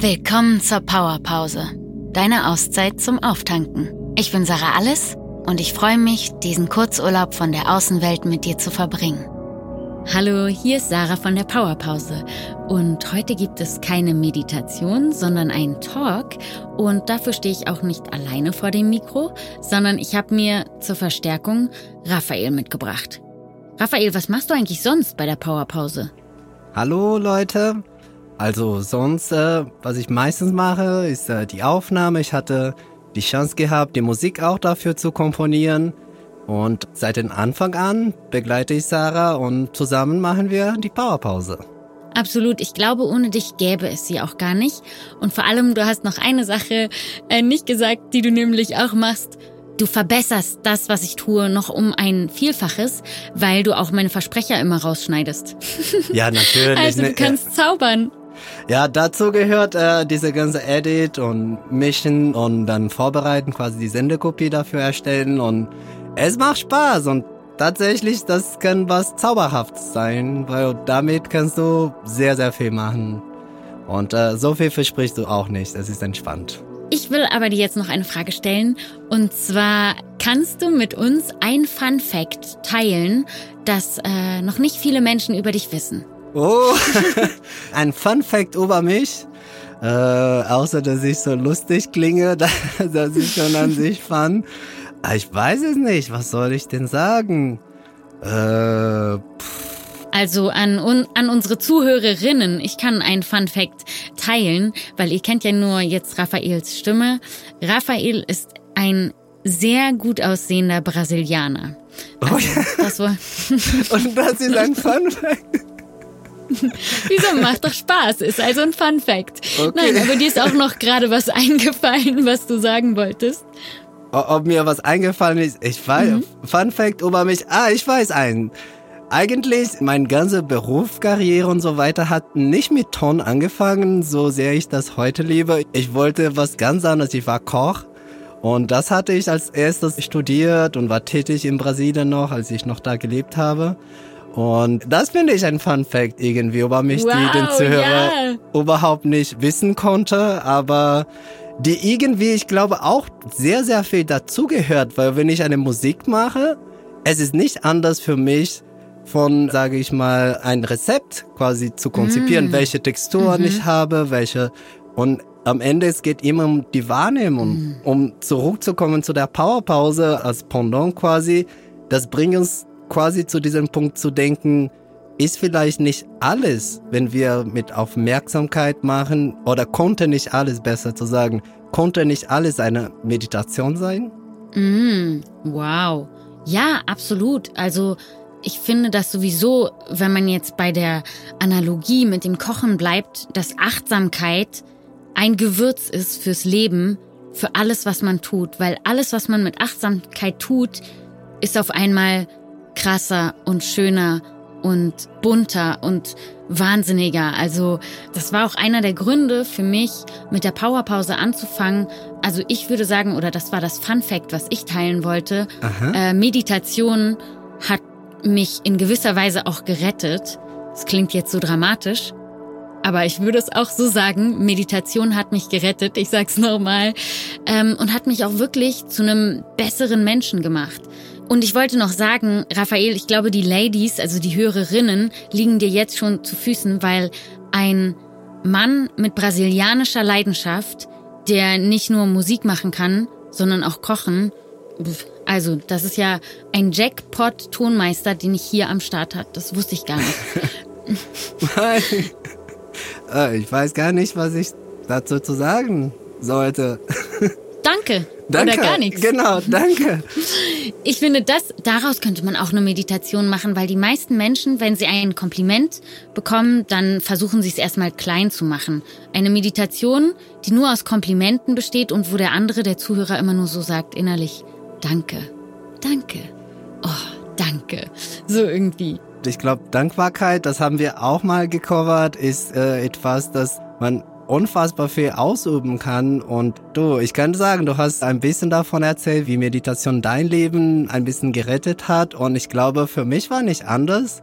Willkommen zur Powerpause, deine Auszeit zum Auftanken. Ich bin Sarah Alles und ich freue mich, diesen Kurzurlaub von der Außenwelt mit dir zu verbringen. Hallo, hier ist Sarah von der Powerpause und heute gibt es keine Meditation, sondern einen Talk und dafür stehe ich auch nicht alleine vor dem Mikro, sondern ich habe mir zur Verstärkung Raphael mitgebracht. Raphael, was machst du eigentlich sonst bei der Powerpause? Hallo Leute, also sonst, äh, was ich meistens mache, ist äh, die Aufnahme. Ich hatte die Chance gehabt, die Musik auch dafür zu komponieren. Und seit dem Anfang an begleite ich Sarah und zusammen machen wir die Powerpause. Absolut. Ich glaube, ohne dich gäbe es sie auch gar nicht. Und vor allem, du hast noch eine Sache äh, nicht gesagt, die du nämlich auch machst. Du verbesserst das, was ich tue, noch um ein Vielfaches, weil du auch meine Versprecher immer rausschneidest. Ja, natürlich. also du kannst zaubern. Ja, dazu gehört äh, diese ganze Edit und Mischen und dann vorbereiten, quasi die Sendekopie dafür erstellen und es macht Spaß und tatsächlich, das kann was Zauberhaftes sein, weil damit kannst du sehr, sehr viel machen. Und äh, so viel versprichst du auch nicht, es ist entspannt. Ich will aber dir jetzt noch eine Frage stellen. Und zwar, kannst du mit uns ein Fun Fact teilen, das äh, noch nicht viele Menschen über dich wissen? Oh, ein Fun Fact über mich. Äh, außer, dass ich so lustig klinge, dass ich schon an sich fand. Ah, ich weiß es nicht. Was soll ich denn sagen? Äh, also an, un, an unsere Zuhörerinnen, ich kann ein Fun Fact teilen, weil ihr kennt ja nur jetzt Raphaels Stimme. Raphael ist ein sehr gut aussehender Brasilianer. Also, oh ja. das war Und das ist ein Fun Fact. Wieso macht doch Spaß? Ist also ein Fun Fact. Okay. Nein, aber dir ist auch noch gerade was eingefallen, was du sagen wolltest. Ob mir was eingefallen ist, ich weiß. Mhm. Fun Fact über mich. Ah, ich weiß einen. Eigentlich, meine ganze Berufskarriere und so weiter hat nicht mit Ton angefangen, so sehr ich das heute liebe. Ich wollte was ganz anderes. Ich war Koch. Und das hatte ich als erstes studiert und war tätig in Brasilien noch, als ich noch da gelebt habe. Und das finde ich ein Fun Fact irgendwie über mich, wow, die den Zuhörer yeah. überhaupt nicht wissen konnte, aber die irgendwie, ich glaube, auch sehr, sehr viel dazugehört, weil wenn ich eine Musik mache, es ist nicht anders für mich, von, sage ich mal, ein Rezept quasi zu konzipieren, mm. welche Texturen mhm. ich habe, welche und am Ende es geht immer um die Wahrnehmung, mm. um zurückzukommen zu der Powerpause als Pendant quasi. Das bringt uns quasi zu diesem Punkt zu denken, ist vielleicht nicht alles, wenn wir mit Aufmerksamkeit machen, oder konnte nicht alles, besser zu sagen, konnte nicht alles eine Meditation sein? Mm, wow. Ja, absolut. Also ich finde das sowieso, wenn man jetzt bei der Analogie mit dem Kochen bleibt, dass Achtsamkeit ein Gewürz ist fürs Leben, für alles, was man tut. Weil alles, was man mit Achtsamkeit tut, ist auf einmal krasser und schöner und bunter und wahnsinniger. Also das war auch einer der Gründe für mich, mit der Powerpause anzufangen. Also ich würde sagen, oder das war das Fun Fact, was ich teilen wollte. Äh, Meditation hat mich in gewisser Weise auch gerettet. Das klingt jetzt so dramatisch. Aber ich würde es auch so sagen, Meditation hat mich gerettet, ich sag's nochmal, ähm, und hat mich auch wirklich zu einem besseren Menschen gemacht. Und ich wollte noch sagen, Raphael, ich glaube, die Ladies, also die Hörerinnen, liegen dir jetzt schon zu Füßen, weil ein Mann mit brasilianischer Leidenschaft, der nicht nur Musik machen kann, sondern auch kochen, also das ist ja ein Jackpot-Tonmeister, den ich hier am Start hat. Das wusste ich gar nicht. Äh, ich weiß gar nicht, was ich dazu zu sagen sollte. Danke. Danke. Oder gar nichts. Genau, danke. Ich finde, das, daraus könnte man auch eine Meditation machen, weil die meisten Menschen, wenn sie ein Kompliment bekommen, dann versuchen sie es erstmal klein zu machen. Eine Meditation, die nur aus Komplimenten besteht und wo der andere, der Zuhörer, immer nur so sagt innerlich, danke, danke, oh, danke. So irgendwie. Ich glaube, Dankbarkeit, das haben wir auch mal gecovert, ist äh, etwas, das man unfassbar viel ausüben kann. Und du, ich kann sagen, du hast ein bisschen davon erzählt, wie Meditation dein Leben ein bisschen gerettet hat. Und ich glaube, für mich war nicht anders,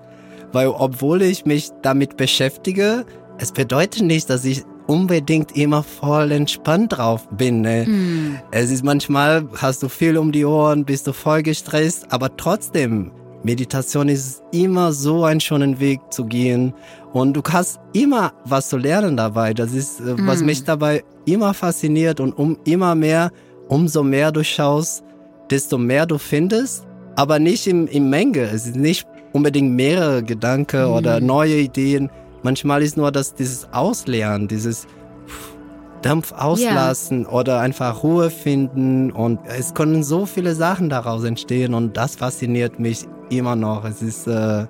weil obwohl ich mich damit beschäftige, es bedeutet nicht, dass ich unbedingt immer voll entspannt drauf bin. Ne? Mm. Es ist manchmal, hast du viel um die Ohren, bist du voll gestresst, aber trotzdem, Meditation ist immer so ein schöner Weg zu gehen und du hast immer was zu lernen dabei. Das ist, mm. was mich dabei immer fasziniert und um immer mehr, umso mehr du schaust, desto mehr du findest, aber nicht im, im Menge. Es ist nicht unbedingt mehrere Gedanken mm. oder neue Ideen. Manchmal ist nur das, dieses Ausleeren, dieses Dampf auslassen yeah. oder einfach Ruhe finden und es können so viele Sachen daraus entstehen und das fasziniert mich immer noch. Es ist äh,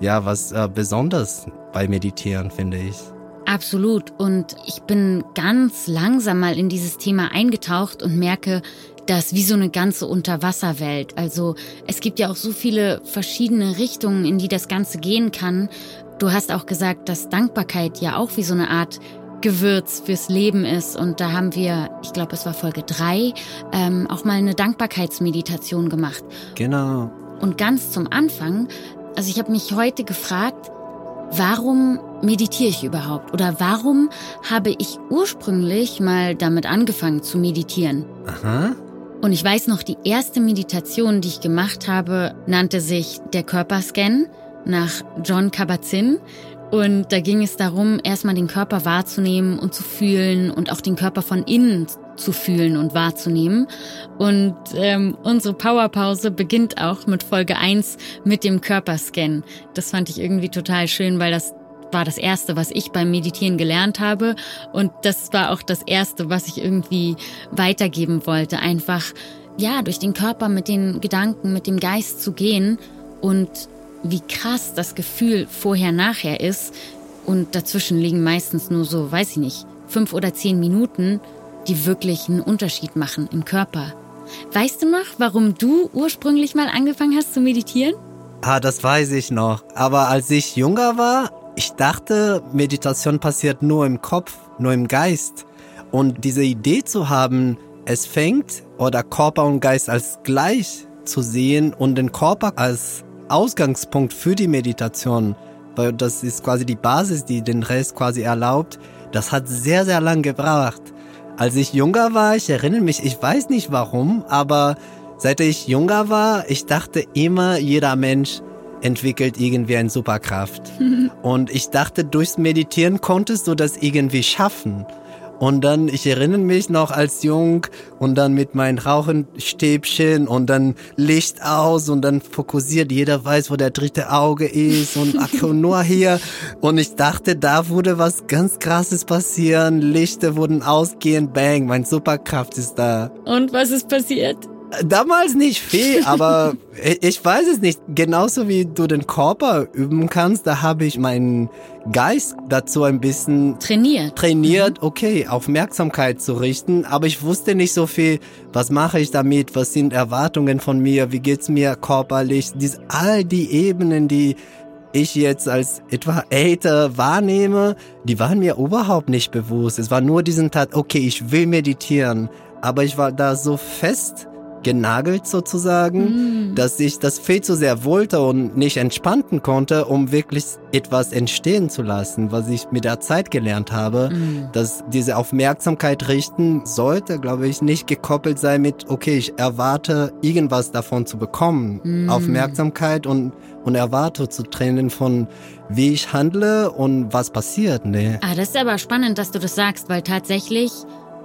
ja was äh, Besonderes bei Meditieren, finde ich. Absolut. Und ich bin ganz langsam mal in dieses Thema eingetaucht und merke, dass wie so eine ganze Unterwasserwelt. Also es gibt ja auch so viele verschiedene Richtungen, in die das Ganze gehen kann. Du hast auch gesagt, dass Dankbarkeit ja auch wie so eine Art Gewürz fürs Leben ist. Und da haben wir, ich glaube, es war Folge drei, ähm, auch mal eine Dankbarkeitsmeditation gemacht. Genau. Und ganz zum Anfang, also ich habe mich heute gefragt, warum meditiere ich überhaupt? Oder warum habe ich ursprünglich mal damit angefangen zu meditieren? Aha. Und ich weiß noch, die erste Meditation, die ich gemacht habe, nannte sich der Körperscan nach John Kabat-Zinn. Und da ging es darum, erstmal den Körper wahrzunehmen und zu fühlen und auch den Körper von innen zu fühlen und wahrzunehmen. Und ähm, unsere Powerpause beginnt auch mit Folge 1 mit dem Körperscan. Das fand ich irgendwie total schön, weil das war das Erste, was ich beim Meditieren gelernt habe. Und das war auch das Erste, was ich irgendwie weitergeben wollte. Einfach, ja, durch den Körper mit den Gedanken, mit dem Geist zu gehen und wie krass das Gefühl vorher-nachher ist. Und dazwischen liegen meistens nur so, weiß ich nicht, fünf oder zehn Minuten, die wirklich einen Unterschied machen im Körper. Weißt du noch, warum du ursprünglich mal angefangen hast zu meditieren? Ah, das weiß ich noch. Aber als ich jünger war, ich dachte, Meditation passiert nur im Kopf, nur im Geist. Und diese Idee zu haben, es fängt oder Körper und Geist als gleich zu sehen und den Körper als Ausgangspunkt für die Meditation, weil das ist quasi die Basis, die den Rest quasi erlaubt, das hat sehr, sehr lang gebraucht. Als ich jünger war, ich erinnere mich, ich weiß nicht warum, aber seit ich jünger war, ich dachte immer, jeder Mensch entwickelt irgendwie eine Superkraft. Und ich dachte, durchs Meditieren konntest du das irgendwie schaffen. Und dann, ich erinnere mich noch als Jung und dann mit meinen Rauchenstäbchen und dann Licht aus und dann fokussiert, jeder weiß, wo der dritte Auge ist und ach, nur hier. Und ich dachte, da würde was ganz krasses passieren. Lichter wurden ausgehen, bang, mein Superkraft ist da. Und was ist passiert? Damals nicht viel, aber ich weiß es nicht. Genauso wie du den Körper üben kannst, da habe ich meinen Geist dazu ein bisschen trainiert. Trainiert, mhm. okay, Aufmerksamkeit zu richten, aber ich wusste nicht so viel, was mache ich damit, was sind Erwartungen von mir, wie geht's mir körperlich, dies, all die Ebenen, die ich jetzt als etwa älter wahrnehme, die waren mir überhaupt nicht bewusst. Es war nur diesen Tat, okay, ich will meditieren, aber ich war da so fest genagelt sozusagen, mm. dass ich das viel zu sehr wollte und nicht entspannen konnte, um wirklich etwas entstehen zu lassen, was ich mit der Zeit gelernt habe, mm. dass diese Aufmerksamkeit richten sollte, glaube ich, nicht gekoppelt sein mit, okay, ich erwarte irgendwas davon zu bekommen. Mm. Aufmerksamkeit und, und erwarte zu trennen von, wie ich handle und was passiert. Nee. Ah, das ist aber spannend, dass du das sagst, weil tatsächlich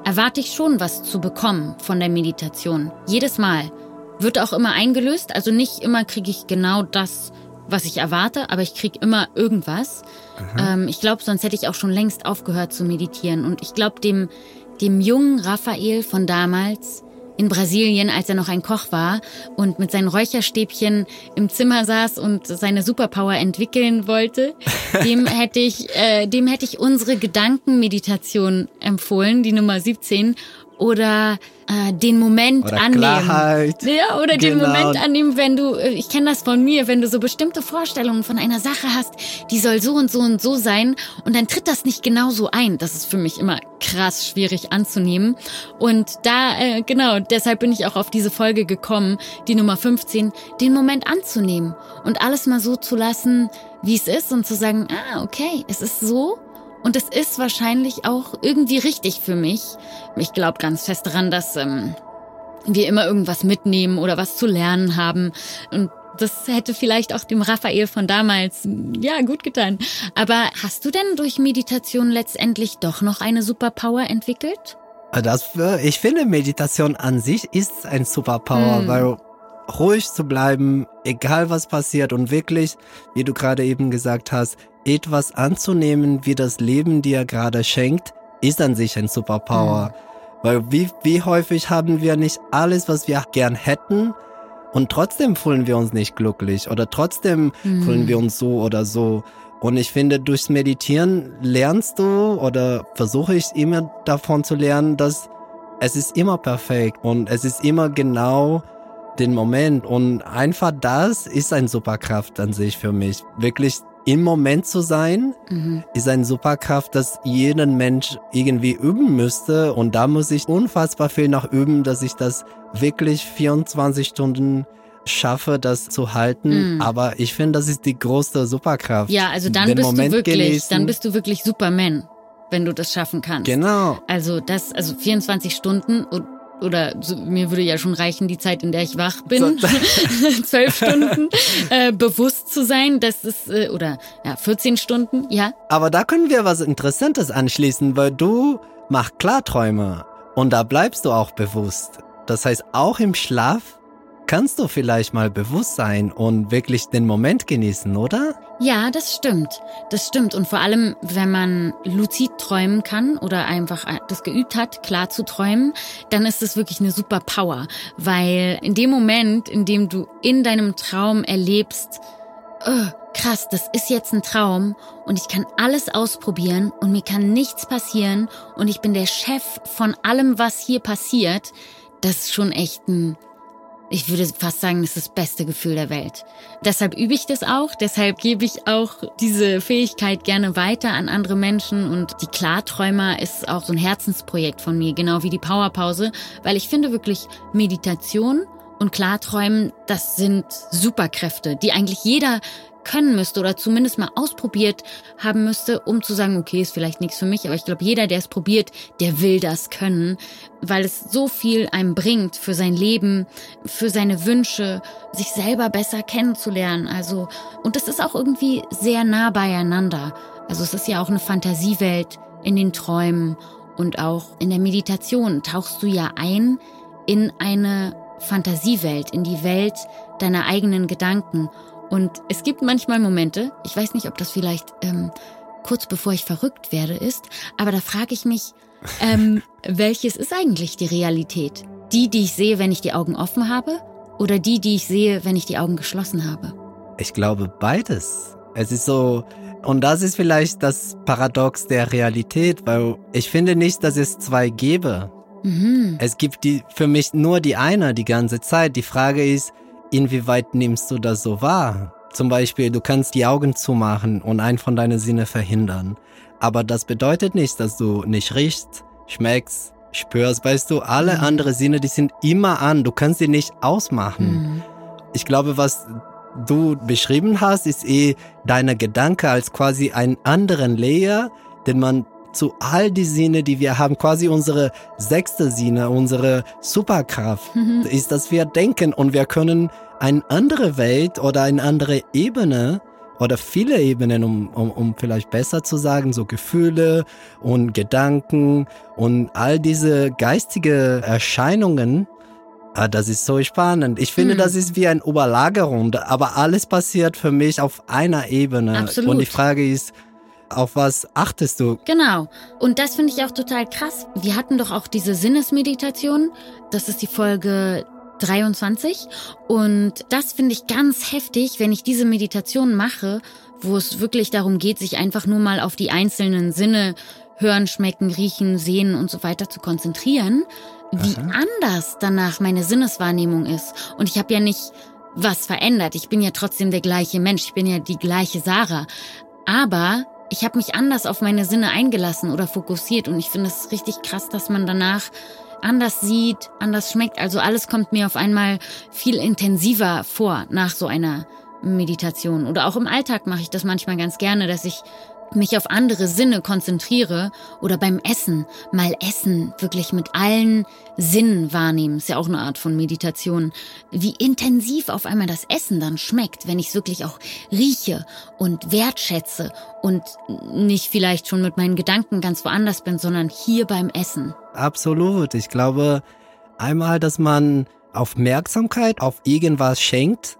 erwarte ich schon was zu bekommen von der Meditation. Jedes Mal. Wird auch immer eingelöst, also nicht immer kriege ich genau das, was ich erwarte, aber ich kriege immer irgendwas. Ähm, ich glaube, sonst hätte ich auch schon längst aufgehört zu meditieren. Und ich glaube, dem, dem jungen Raphael von damals, in Brasilien, als er noch ein Koch war und mit seinen Räucherstäbchen im Zimmer saß und seine Superpower entwickeln wollte, dem hätte ich, äh, dem hätte ich unsere Gedankenmeditation empfohlen, die Nummer 17 oder äh, den Moment oder annehmen. Klarheit. Ja, oder genau. den Moment annehmen, wenn du, äh, ich kenne das von mir, wenn du so bestimmte Vorstellungen von einer Sache hast, die soll so und so und so sein und dann tritt das nicht genau so ein. Das ist für mich immer krass schwierig anzunehmen. Und da, äh, genau, deshalb bin ich auch auf diese Folge gekommen, die Nummer 15, den Moment anzunehmen und alles mal so zu lassen, wie es ist und zu sagen, ah, okay, es ist so Und es ist wahrscheinlich auch irgendwie richtig für mich. Ich glaube ganz fest daran, dass ähm, wir immer irgendwas mitnehmen oder was zu lernen haben. Und das hätte vielleicht auch dem Raphael von damals, ja, gut getan. Aber hast du denn durch Meditation letztendlich doch noch eine Superpower entwickelt? Das, ich finde, Meditation an sich ist ein Superpower, hm. weil ruhig zu bleiben, egal was passiert und wirklich, wie du gerade eben gesagt hast, etwas anzunehmen, wie das Leben dir gerade schenkt, ist an sich ein Superpower. Hm. Weil wie, wie häufig haben wir nicht alles, was wir gern hätten, und trotzdem fühlen wir uns nicht glücklich oder trotzdem hm. fühlen wir uns so oder so. Und ich finde, durchs Meditieren lernst du oder versuche ich immer davon zu lernen, dass es ist immer perfekt und es ist immer genau den Moment. Und einfach das ist ein Superkraft an sich für mich. Wirklich im Moment zu sein, mhm. ist eine Superkraft, dass jeder Mensch irgendwie üben müsste. Und da muss ich unfassbar viel noch üben, dass ich das wirklich 24 Stunden schaffe, das zu halten. Mhm. Aber ich finde, das ist die größte Superkraft. Ja, also dann Den bist Moment du wirklich, genießen. dann bist du wirklich Superman, wenn du das schaffen kannst. Genau. Also das, also 24 Stunden und oder so, mir würde ja schon reichen, die Zeit, in der ich wach bin, zwölf Stunden, äh, bewusst zu sein, das ist, äh, oder ja, 14 Stunden, ja. Aber da können wir was Interessantes anschließen, weil du machst Klarträume und da bleibst du auch bewusst. Das heißt, auch im Schlaf kannst du vielleicht mal bewusst sein und wirklich den Moment genießen, oder? Ja, das stimmt. Das stimmt. Und vor allem, wenn man luzid träumen kann oder einfach das geübt hat, klar zu träumen, dann ist es wirklich eine super Power. Weil in dem Moment, in dem du in deinem Traum erlebst, oh, krass, das ist jetzt ein Traum und ich kann alles ausprobieren und mir kann nichts passieren und ich bin der Chef von allem, was hier passiert, das ist schon echt ein ich würde fast sagen, das ist das beste Gefühl der Welt. Deshalb übe ich das auch, deshalb gebe ich auch diese Fähigkeit gerne weiter an andere Menschen und die Klarträumer ist auch so ein Herzensprojekt von mir, genau wie die Powerpause, weil ich finde wirklich Meditation und Klarträumen, das sind Superkräfte, die eigentlich jeder können müsste oder zumindest mal ausprobiert haben müsste, um zu sagen, okay, ist vielleicht nichts für mich, aber ich glaube, jeder, der es probiert, der will das können, weil es so viel einem bringt für sein Leben, für seine Wünsche, sich selber besser kennenzulernen. Also, und das ist auch irgendwie sehr nah beieinander. Also es ist ja auch eine Fantasiewelt in den Träumen und auch in der Meditation tauchst du ja ein in eine Fantasiewelt, in die Welt deiner eigenen Gedanken. Und es gibt manchmal Momente, ich weiß nicht, ob das vielleicht ähm, kurz bevor ich verrückt werde ist, aber da frage ich mich, ähm, welches ist eigentlich die Realität? Die, die ich sehe, wenn ich die Augen offen habe, oder die, die ich sehe, wenn ich die Augen geschlossen habe? Ich glaube beides. Es ist so, und das ist vielleicht das Paradox der Realität, weil ich finde nicht, dass es zwei gäbe. Mhm. Es gibt die, für mich nur die eine die ganze Zeit. Die Frage ist, inwieweit nimmst du das so wahr? Zum Beispiel, du kannst die Augen zumachen und einen von deinen Sinne verhindern. Aber das bedeutet nicht, dass du nicht riechst, schmeckst, spürst. Weißt du, alle mhm. anderen Sinne, die sind immer an. Du kannst sie nicht ausmachen. Mhm. Ich glaube, was du beschrieben hast, ist eh deine Gedanke als quasi einen anderen Layer, den man zu all die Sinne, die wir haben, quasi unsere sechste Sinne, unsere Superkraft, mhm. ist, dass wir denken und wir können eine andere Welt oder eine andere Ebene oder viele Ebenen, um, um, um vielleicht besser zu sagen, so Gefühle und Gedanken und all diese geistige Erscheinungen, ah, das ist so spannend. Ich finde, mhm. das ist wie eine Überlagerung, aber alles passiert für mich auf einer Ebene. Absolut. Und die Frage ist, auf was achtest du? Genau. Und das finde ich auch total krass. Wir hatten doch auch diese Sinnesmeditation. Das ist die Folge 23. Und das finde ich ganz heftig, wenn ich diese Meditation mache, wo es wirklich darum geht, sich einfach nur mal auf die einzelnen Sinne hören, schmecken, riechen, sehen und so weiter zu konzentrieren, wie Aha. anders danach meine Sinneswahrnehmung ist. Und ich habe ja nicht was verändert. Ich bin ja trotzdem der gleiche Mensch. Ich bin ja die gleiche Sarah. Aber ich habe mich anders auf meine Sinne eingelassen oder fokussiert und ich finde es richtig krass, dass man danach anders sieht, anders schmeckt. Also alles kommt mir auf einmal viel intensiver vor nach so einer Meditation. Oder auch im Alltag mache ich das manchmal ganz gerne, dass ich mich auf andere Sinne konzentriere oder beim Essen mal Essen wirklich mit allen Sinnen wahrnehmen, ist ja auch eine Art von Meditation, wie intensiv auf einmal das Essen dann schmeckt, wenn ich es wirklich auch rieche und wertschätze und nicht vielleicht schon mit meinen Gedanken ganz woanders bin, sondern hier beim Essen. Absolut. Ich glaube einmal, dass man Aufmerksamkeit auf irgendwas schenkt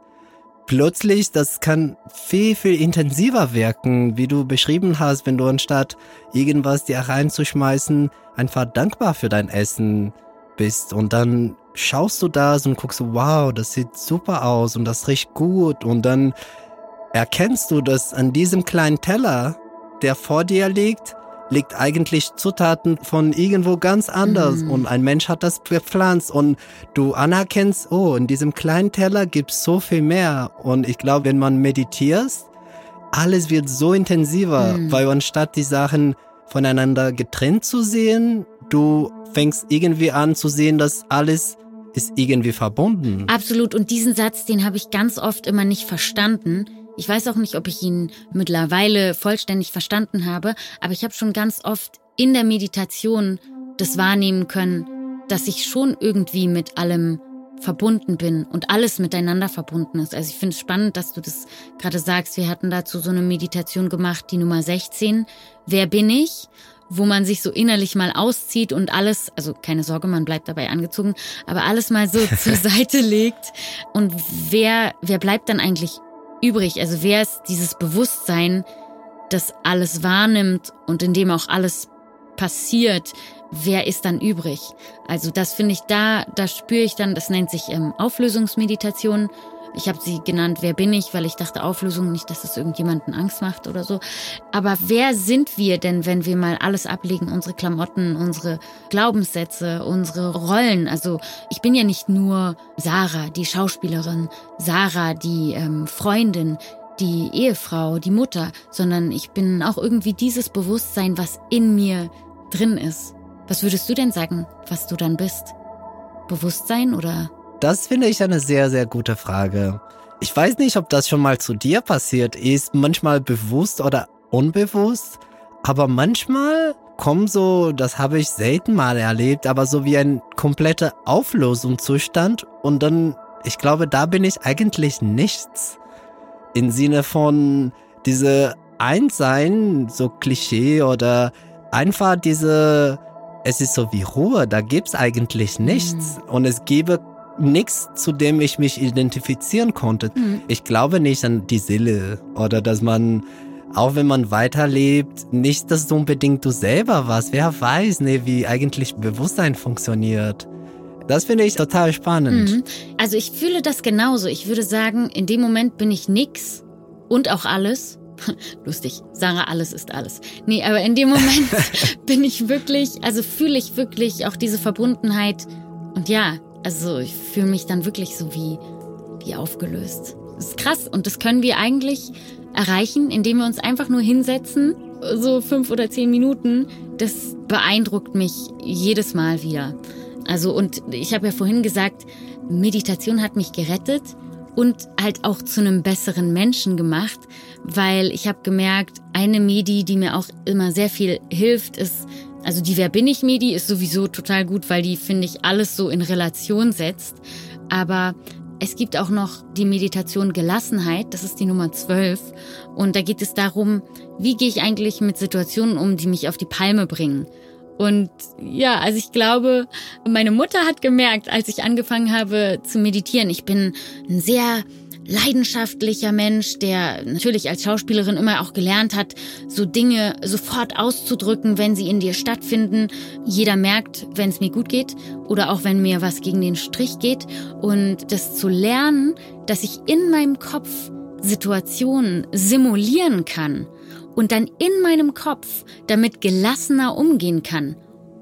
plötzlich, das kann viel, viel intensiver wirken, wie du beschrieben hast, wenn du anstatt irgendwas dir reinzuschmeißen, einfach dankbar für dein Essen bist. Und dann schaust du das und guckst, wow, das sieht super aus und das riecht gut. Und dann erkennst du, dass an diesem kleinen Teller, der vor dir liegt, liegt eigentlich Zutaten von irgendwo ganz anders mm. und ein Mensch hat das gepflanzt und du anerkennst, oh, in diesem kleinen Teller gibt's so viel mehr und ich glaube, wenn man meditiert, alles wird so intensiver, mm. weil anstatt die Sachen voneinander getrennt zu sehen, du fängst irgendwie an zu sehen, dass alles ist irgendwie verbunden. Absolut. Und diesen Satz, den habe ich ganz oft immer nicht verstanden. Ich weiß auch nicht, ob ich ihn mittlerweile vollständig verstanden habe, aber ich habe schon ganz oft in der Meditation das wahrnehmen können, dass ich schon irgendwie mit allem verbunden bin und alles miteinander verbunden ist. Also ich finde es spannend, dass du das gerade sagst. Wir hatten dazu so eine Meditation gemacht, die Nummer 16. Wer bin ich? Wo man sich so innerlich mal auszieht und alles, also keine Sorge, man bleibt dabei angezogen, aber alles mal so zur Seite legt. Und wer, wer bleibt dann eigentlich übrig? Also wer ist dieses Bewusstsein, das alles wahrnimmt und in dem auch alles passiert? Wer ist dann übrig? Also das finde ich da, da spüre ich dann, das nennt sich ähm, Auflösungsmeditation. Ich habe sie genannt, wer bin ich, weil ich dachte Auflösung nicht, dass es irgendjemanden Angst macht oder so. Aber wer sind wir denn, wenn wir mal alles ablegen, unsere Klamotten, unsere Glaubenssätze, unsere Rollen? Also ich bin ja nicht nur Sarah, die Schauspielerin, Sarah, die ähm, Freundin, die Ehefrau, die Mutter, sondern ich bin auch irgendwie dieses Bewusstsein, was in mir drin ist. Was würdest du denn sagen, was du dann bist? Bewusstsein oder das finde ich eine sehr, sehr gute Frage. Ich weiß nicht, ob das schon mal zu dir passiert ist, manchmal bewusst oder unbewusst, aber manchmal kommt so, das habe ich selten mal erlebt, aber so wie ein kompletter Auflösungszustand und dann, ich glaube, da bin ich eigentlich nichts. Im Sinne von diese Einssein, so Klischee oder einfach diese, es ist so wie Ruhe, da gibt's eigentlich nichts mhm. und es gäbe nichts, zu dem ich mich identifizieren konnte. Mhm. Ich glaube nicht an die Seele oder dass man, auch wenn man weiterlebt, nicht, dass du unbedingt du selber warst. Wer weiß, ne, wie eigentlich Bewusstsein funktioniert. Das finde ich total spannend. Mhm. Also ich fühle das genauso. Ich würde sagen, in dem Moment bin ich nix und auch alles. Lustig, Sarah, alles ist alles. Nee, aber in dem Moment bin ich wirklich, also fühle ich wirklich auch diese Verbundenheit. Und ja, also ich fühle mich dann wirklich so wie, wie aufgelöst. Das ist krass und das können wir eigentlich erreichen, indem wir uns einfach nur hinsetzen, so fünf oder zehn Minuten. Das beeindruckt mich jedes Mal wieder. Also und ich habe ja vorhin gesagt, Meditation hat mich gerettet und halt auch zu einem besseren Menschen gemacht, weil ich habe gemerkt, eine Medi, die mir auch immer sehr viel hilft, ist also die Wer bin ich Medi ist sowieso total gut, weil die, finde ich, alles so in Relation setzt. Aber es gibt auch noch die Meditation Gelassenheit, das ist die Nummer 12. Und da geht es darum, wie gehe ich eigentlich mit Situationen um, die mich auf die Palme bringen. Und ja, also ich glaube, meine Mutter hat gemerkt, als ich angefangen habe zu meditieren, ich bin ein sehr leidenschaftlicher Mensch, der natürlich als Schauspielerin immer auch gelernt hat, so Dinge sofort auszudrücken, wenn sie in dir stattfinden. Jeder merkt, wenn es mir gut geht oder auch wenn mir was gegen den Strich geht. Und das zu lernen, dass ich in meinem Kopf Situationen simulieren kann und dann in meinem Kopf damit gelassener umgehen kann.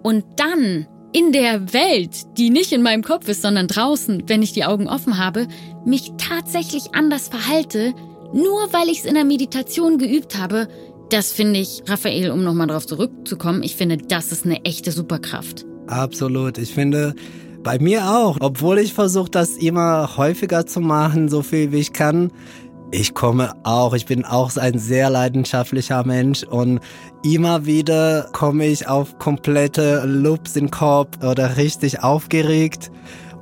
Und dann in der Welt, die nicht in meinem Kopf ist, sondern draußen, wenn ich die Augen offen habe, mich tatsächlich anders verhalte, nur weil ich es in der Meditation geübt habe, das finde ich, Raphael, um nochmal darauf zurückzukommen, ich finde, das ist eine echte Superkraft. Absolut. Ich finde, bei mir auch, obwohl ich versuche, das immer häufiger zu machen, so viel wie ich kann, Ich komme auch, ich bin auch ein sehr leidenschaftlicher Mensch und immer wieder komme ich auf komplette Loops im Kopf oder richtig aufgeregt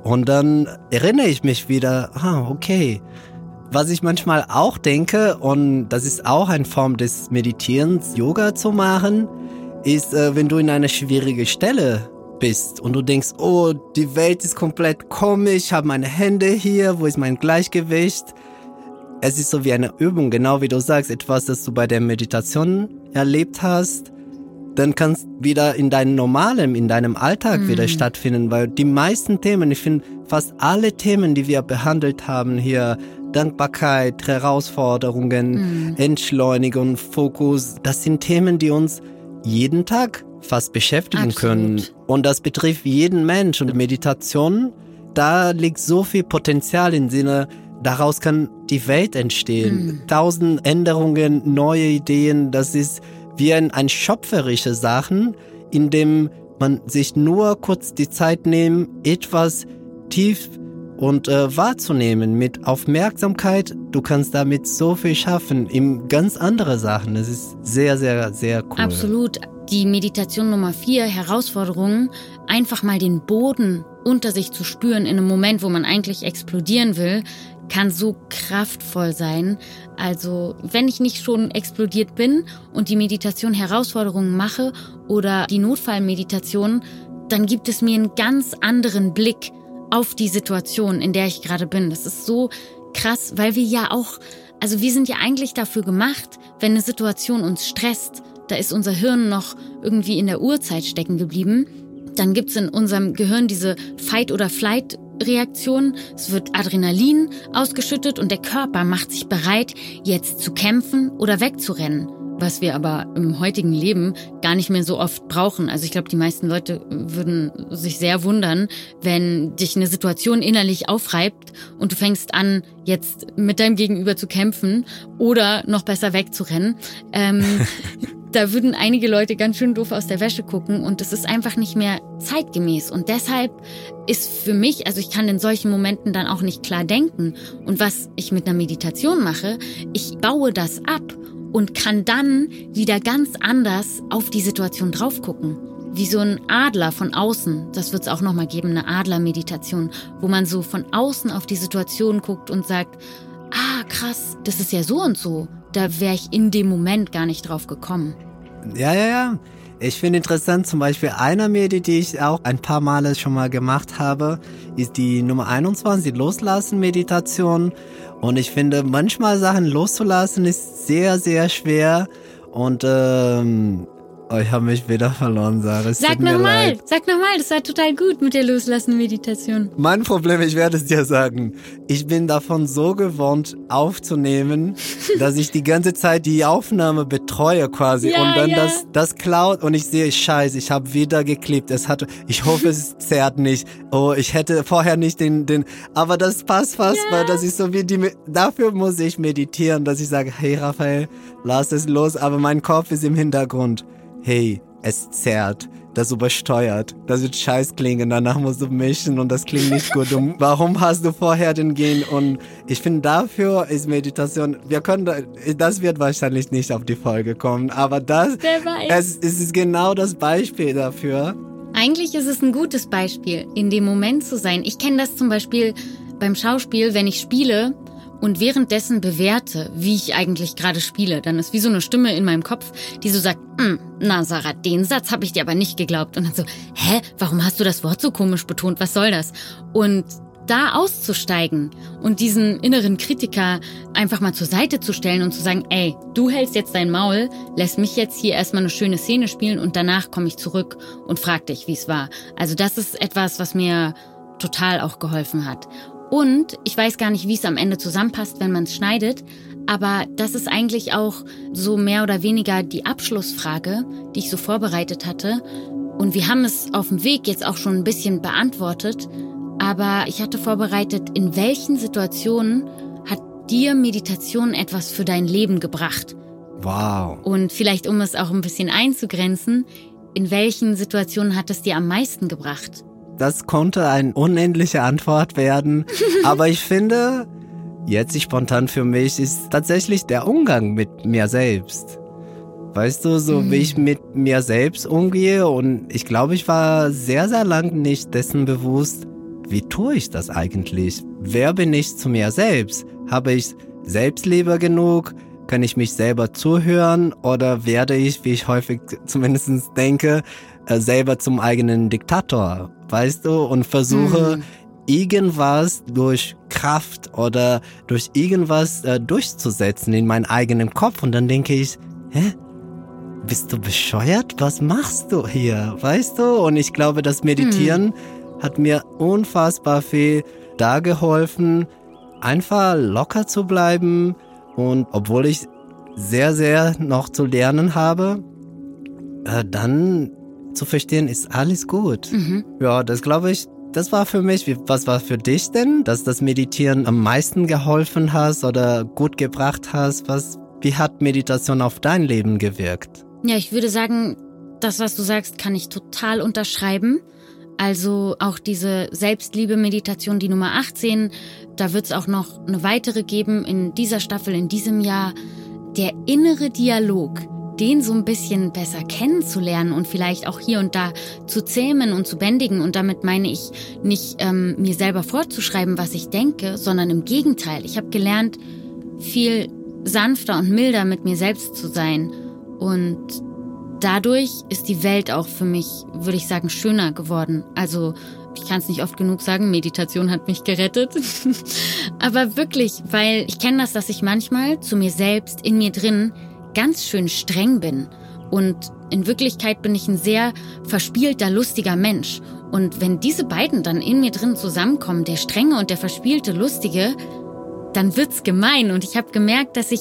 und dann erinnere ich mich wieder, ah, okay. Was ich manchmal auch denke, und das ist auch eine Form des Meditierens, Yoga zu machen, ist, äh, wenn du in einer schwierigen Stelle bist und du denkst, oh, die Welt ist komplett komisch, ich habe meine Hände hier, wo ist mein Gleichgewicht? Es ist so wie eine Übung, genau wie du sagst, etwas, das du bei der Meditation erlebt hast, dann kannst wieder in deinem normalen, in deinem Alltag mhm. wieder stattfinden, weil die meisten Themen, ich finde fast alle Themen, die wir behandelt haben hier, Dankbarkeit, Herausforderungen, mhm. Entschleunigung, Fokus, das sind Themen, die uns jeden Tag fast beschäftigen Absolut. können. Und das betrifft jeden Mensch. Und Meditation, da liegt so viel Potenzial im Sinne, daraus kann die Welt entstehen. Mhm. Tausend Änderungen, neue Ideen, das ist wie ein, ein schöpferische Sachen, in dem man sich nur kurz die Zeit nehmen, etwas tief und äh, wahrzunehmen mit Aufmerksamkeit. Du kannst damit so viel schaffen, in ganz andere Sachen. Das ist sehr, sehr, sehr cool. Absolut. Die Meditation Nummer vier, Herausforderungen, einfach mal den Boden unter sich zu spüren in einem Moment, wo man eigentlich explodieren will, kann so kraftvoll sein. Also wenn ich nicht schon explodiert bin und die Meditation Herausforderungen mache oder die Notfallmeditation, dann gibt es mir einen ganz anderen Blick auf die Situation, in der ich gerade bin. Das ist so krass, weil wir ja auch, also wir sind ja eigentlich dafür gemacht, wenn eine Situation uns stresst, da ist unser Hirn noch irgendwie in der Urzeit stecken geblieben, dann gibt's in unserem Gehirn diese Fight- oder Flight-Reaktion. Es wird Adrenalin ausgeschüttet und der Körper macht sich bereit, jetzt zu kämpfen oder wegzurennen was wir aber im heutigen Leben gar nicht mehr so oft brauchen. Also ich glaube, die meisten Leute würden sich sehr wundern, wenn dich eine Situation innerlich aufreibt und du fängst an, jetzt mit deinem Gegenüber zu kämpfen oder noch besser wegzurennen. Ähm, da würden einige Leute ganz schön doof aus der Wäsche gucken und es ist einfach nicht mehr zeitgemäß. Und deshalb ist für mich, also ich kann in solchen Momenten dann auch nicht klar denken. Und was ich mit einer Meditation mache, ich baue das ab und kann dann wieder ganz anders auf die Situation drauf gucken. Wie so ein Adler von außen. Das wird es auch nochmal geben, eine Adlermeditation, wo man so von außen auf die Situation guckt und sagt, ah, krass, das ist ja so und so. Da wäre ich in dem Moment gar nicht drauf gekommen. Ja, ja, ja. Ich finde interessant, zum Beispiel einer Medi, die ich auch ein paar Male schon mal gemacht habe, ist die Nummer 21, die Loslassen-Meditation. Und ich finde, manchmal Sachen loszulassen ist sehr, sehr schwer. Und ähm, Oh, ich habe mich wieder verloren, Sarah. Es sag nochmal, sag nochmal, das war total gut mit der loslassenden Meditation. Mein Problem, ich werde es dir sagen, ich bin davon so gewohnt aufzunehmen, dass ich die ganze Zeit die Aufnahme betreue quasi ja, und dann ja. das, das klaut und ich sehe, scheiße, ich habe wieder geklebt. Es hat, ich hoffe, es zerrt nicht. Oh, ich hätte vorher nicht den, den, aber das passt fast, ja. weil das ist so wie die, dafür muss ich meditieren, dass ich sage, hey Raphael, lass es los, aber mein Kopf ist im Hintergrund hey, es zerrt, das übersteuert, das wird scheiß klingen, danach musst du mischen und das klingt nicht gut. Und warum hast du vorher den Gen? Und ich finde, dafür ist Meditation, wir können, das wird wahrscheinlich nicht auf die Folge kommen, aber das, es, es ist genau das Beispiel dafür. Eigentlich ist es ein gutes Beispiel, in dem Moment zu sein. Ich kenne das zum Beispiel beim Schauspiel, wenn ich spiele, und währenddessen bewerte, wie ich eigentlich gerade spiele, dann ist wie so eine Stimme in meinem Kopf, die so sagt, hm, na Sarah, den Satz habe ich dir aber nicht geglaubt. Und dann so, hä, warum hast du das Wort so komisch betont? Was soll das? Und da auszusteigen und diesen inneren Kritiker einfach mal zur Seite zu stellen und zu sagen, ey, du hältst jetzt dein Maul, lässt mich jetzt hier erstmal eine schöne Szene spielen und danach komme ich zurück und frag dich, wie es war. Also das ist etwas, was mir total auch geholfen hat. Und ich weiß gar nicht, wie es am Ende zusammenpasst, wenn man es schneidet, aber das ist eigentlich auch so mehr oder weniger die Abschlussfrage, die ich so vorbereitet hatte. Und wir haben es auf dem Weg jetzt auch schon ein bisschen beantwortet, aber ich hatte vorbereitet, in welchen Situationen hat dir Meditation etwas für dein Leben gebracht? Wow. Und vielleicht, um es auch ein bisschen einzugrenzen, in welchen Situationen hat es dir am meisten gebracht? Das konnte eine unendliche Antwort werden. Aber ich finde, jetzt spontan für mich ist tatsächlich der Umgang mit mir selbst. Weißt du, so mhm. wie ich mit mir selbst umgehe und ich glaube, ich war sehr, sehr lang nicht dessen bewusst, wie tue ich das eigentlich? Wer bin ich zu mir selbst? Habe ich Selbstliebe genug? Kann ich mich selber zuhören oder werde ich, wie ich häufig zumindest denke, äh, selber zum eigenen Diktator, weißt du, und versuche mhm. irgendwas durch Kraft oder durch irgendwas äh, durchzusetzen in meinen eigenen Kopf und dann denke ich, hä? Bist du bescheuert? Was machst du hier? Weißt du? Und ich glaube, das Meditieren mhm. hat mir unfassbar viel da geholfen, einfach locker zu bleiben, und obwohl ich sehr, sehr noch zu lernen habe, äh, dann zu verstehen, ist alles gut. Mhm. Ja, das glaube ich, das war für mich. Was war für dich denn, dass das Meditieren am meisten geholfen hast oder gut gebracht hast? Was, wie hat Meditation auf dein Leben gewirkt? Ja, ich würde sagen, das, was du sagst, kann ich total unterschreiben. Also auch diese Selbstliebe-Meditation, die Nummer 18, da wird es auch noch eine weitere geben in dieser Staffel, in diesem Jahr. Der innere Dialog, den so ein bisschen besser kennenzulernen und vielleicht auch hier und da zu zähmen und zu bändigen. Und damit meine ich nicht ähm, mir selber vorzuschreiben, was ich denke, sondern im Gegenteil. Ich habe gelernt, viel sanfter und milder mit mir selbst zu sein. Und dadurch ist die Welt auch für mich, würde ich sagen, schöner geworden. Also ich kann es nicht oft genug sagen, Meditation hat mich gerettet. Aber wirklich, weil ich kenne das, dass ich manchmal zu mir selbst, in mir drin, ganz schön streng bin. Und in Wirklichkeit bin ich ein sehr verspielter, lustiger Mensch. Und wenn diese beiden dann in mir drin zusammenkommen, der strenge und der verspielte, lustige, dann wird's gemein. Und ich habe gemerkt, dass ich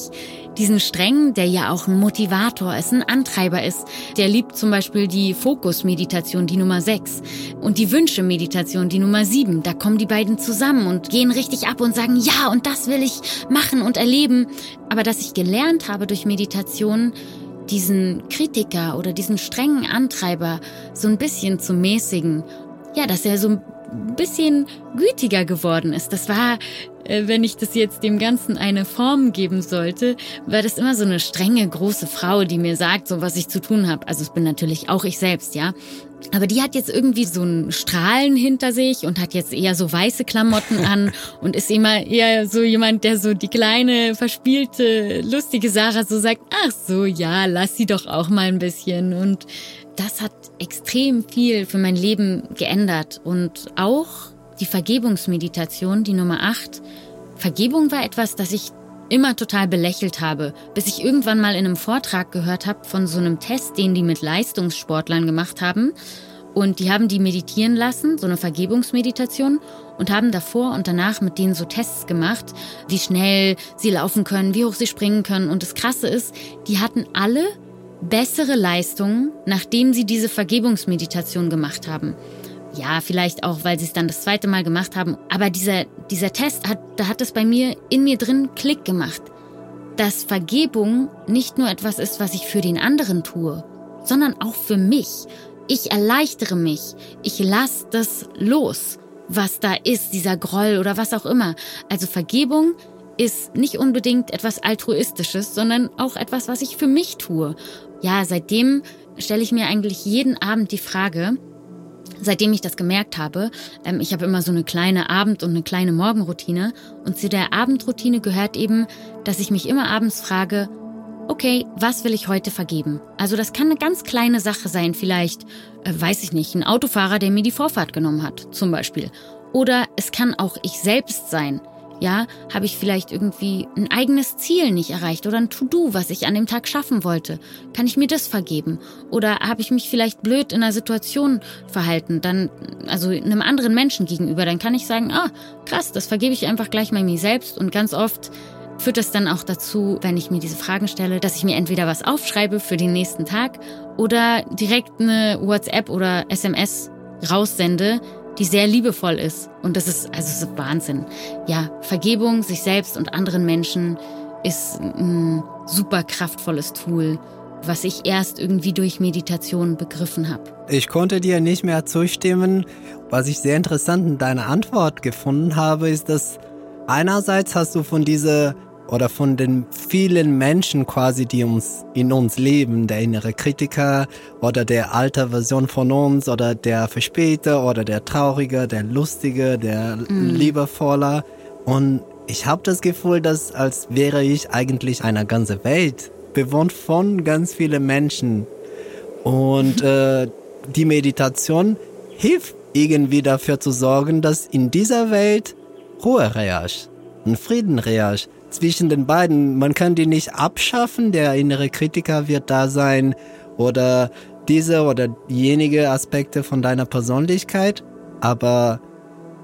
diesen Strengen, der ja auch ein Motivator ist, ein Antreiber ist, der liebt zum Beispiel die Fokus-Meditation, die Nummer 6 und die Wünsche-Meditation, die Nummer 7. Da kommen die beiden zusammen und gehen richtig ab und sagen, ja, und das will ich machen und erleben. Aber dass ich gelernt habe durch Meditation, diesen Kritiker oder diesen strengen Antreiber so ein bisschen zu mäßigen. Ja, dass er so ein bisschen gütiger geworden ist. Das war äh, wenn ich das jetzt dem Ganzen eine Form geben sollte, war das immer so eine strenge, große Frau, die mir sagt, so was ich zu tun habe. Also es bin natürlich auch ich selbst, ja. Aber die hat jetzt irgendwie so ein Strahlen hinter sich und hat jetzt eher so weiße Klamotten an und ist immer eher so jemand, der so die kleine, verspielte, lustige Sarah so sagt, ach so, ja, lass sie doch auch mal ein bisschen. Und das hat extrem viel für mein Leben geändert und auch die Vergebungsmeditation, die Nummer 8. Vergebung war etwas, das ich immer total belächelt habe, bis ich irgendwann mal in einem Vortrag gehört habe von so einem Test, den die mit Leistungssportlern gemacht haben. Und die haben die meditieren lassen, so eine Vergebungsmeditation, und haben davor und danach mit denen so Tests gemacht, wie schnell sie laufen können, wie hoch sie springen können. Und das Krasse ist, die hatten alle bessere Leistungen, nachdem sie diese Vergebungsmeditation gemacht haben. Ja, vielleicht auch, weil sie es dann das zweite Mal gemacht haben. Aber dieser, dieser Test hat, da hat es bei mir in mir drin Klick gemacht. Dass Vergebung nicht nur etwas ist, was ich für den anderen tue, sondern auch für mich. Ich erleichtere mich. Ich lasse das los, was da ist, dieser Groll oder was auch immer. Also Vergebung ist nicht unbedingt etwas Altruistisches, sondern auch etwas, was ich für mich tue. Ja, seitdem stelle ich mir eigentlich jeden Abend die Frage, seitdem ich das gemerkt habe, ähm, ich habe immer so eine kleine Abend- und eine kleine Morgenroutine. Und zu der Abendroutine gehört eben, dass ich mich immer abends frage, okay, was will ich heute vergeben? Also das kann eine ganz kleine Sache sein, vielleicht, äh, weiß ich nicht, ein Autofahrer, der mir die Vorfahrt genommen hat, zum Beispiel. Oder es kann auch ich selbst sein. Ja, habe ich vielleicht irgendwie ein eigenes Ziel nicht erreicht oder ein To-Do, was ich an dem Tag schaffen wollte? Kann ich mir das vergeben? Oder habe ich mich vielleicht blöd in einer Situation verhalten, dann, also einem anderen Menschen gegenüber, dann kann ich sagen, ah, krass, das vergebe ich einfach gleich mal mir selbst und ganz oft führt das dann auch dazu, wenn ich mir diese Fragen stelle, dass ich mir entweder was aufschreibe für den nächsten Tag oder direkt eine WhatsApp oder SMS raussende, die sehr liebevoll ist. Und das ist, also das ist Wahnsinn. Ja, Vergebung sich selbst und anderen Menschen ist ein super kraftvolles Tool, was ich erst irgendwie durch Meditation begriffen habe. Ich konnte dir nicht mehr zustimmen. Was ich sehr interessant in deiner Antwort gefunden habe, ist, dass einerseits hast du von dieser oder von den vielen Menschen quasi, die uns in uns leben, der innere Kritiker oder der alte Version von uns oder der Verspäter oder der Traurige, der Lustige, der mm. Liebevoller. Und ich habe das Gefühl, dass als wäre ich eigentlich eine ganze Welt, bewohnt von ganz vielen Menschen. Und äh, die Meditation hilft irgendwie dafür zu sorgen, dass in dieser Welt Ruhe herrscht und Frieden herrscht zwischen den beiden. Man kann die nicht abschaffen, der innere Kritiker wird da sein oder diese oder jenige Aspekte von deiner Persönlichkeit, aber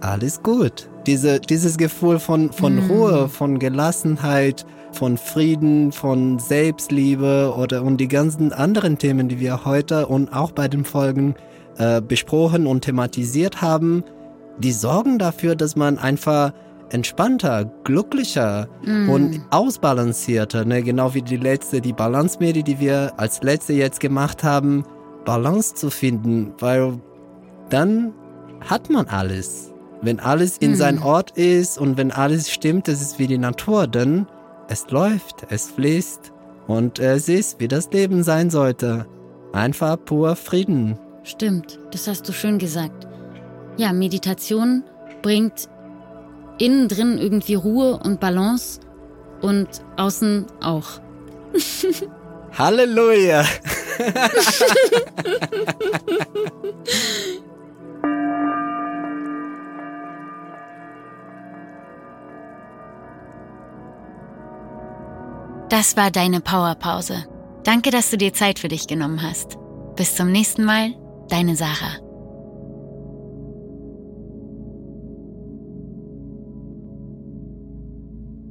alles gut. Diese, dieses Gefühl von, von mm. Ruhe, von Gelassenheit, von Frieden, von Selbstliebe oder und die ganzen anderen Themen, die wir heute und auch bei den Folgen äh, besprochen und thematisiert haben, die sorgen dafür, dass man einfach entspannter, glücklicher mm. und ausbalancierter, ne? genau wie die letzte, die Balance-Medi, die wir als letzte jetzt gemacht haben, Balance zu finden, weil dann hat man alles. Wenn alles in mm. sein Ort ist und wenn alles stimmt, das ist wie die Natur, dann es läuft, es fließt und es ist, wie das Leben sein sollte. Einfach pur Frieden. Stimmt, das hast du schön gesagt. Ja, Meditation bringt innen drin irgendwie Ruhe und Balance und außen auch. Halleluja! Das war deine Powerpause. Danke, dass du dir Zeit für dich genommen hast. Bis zum nächsten Mal, deine Sarah.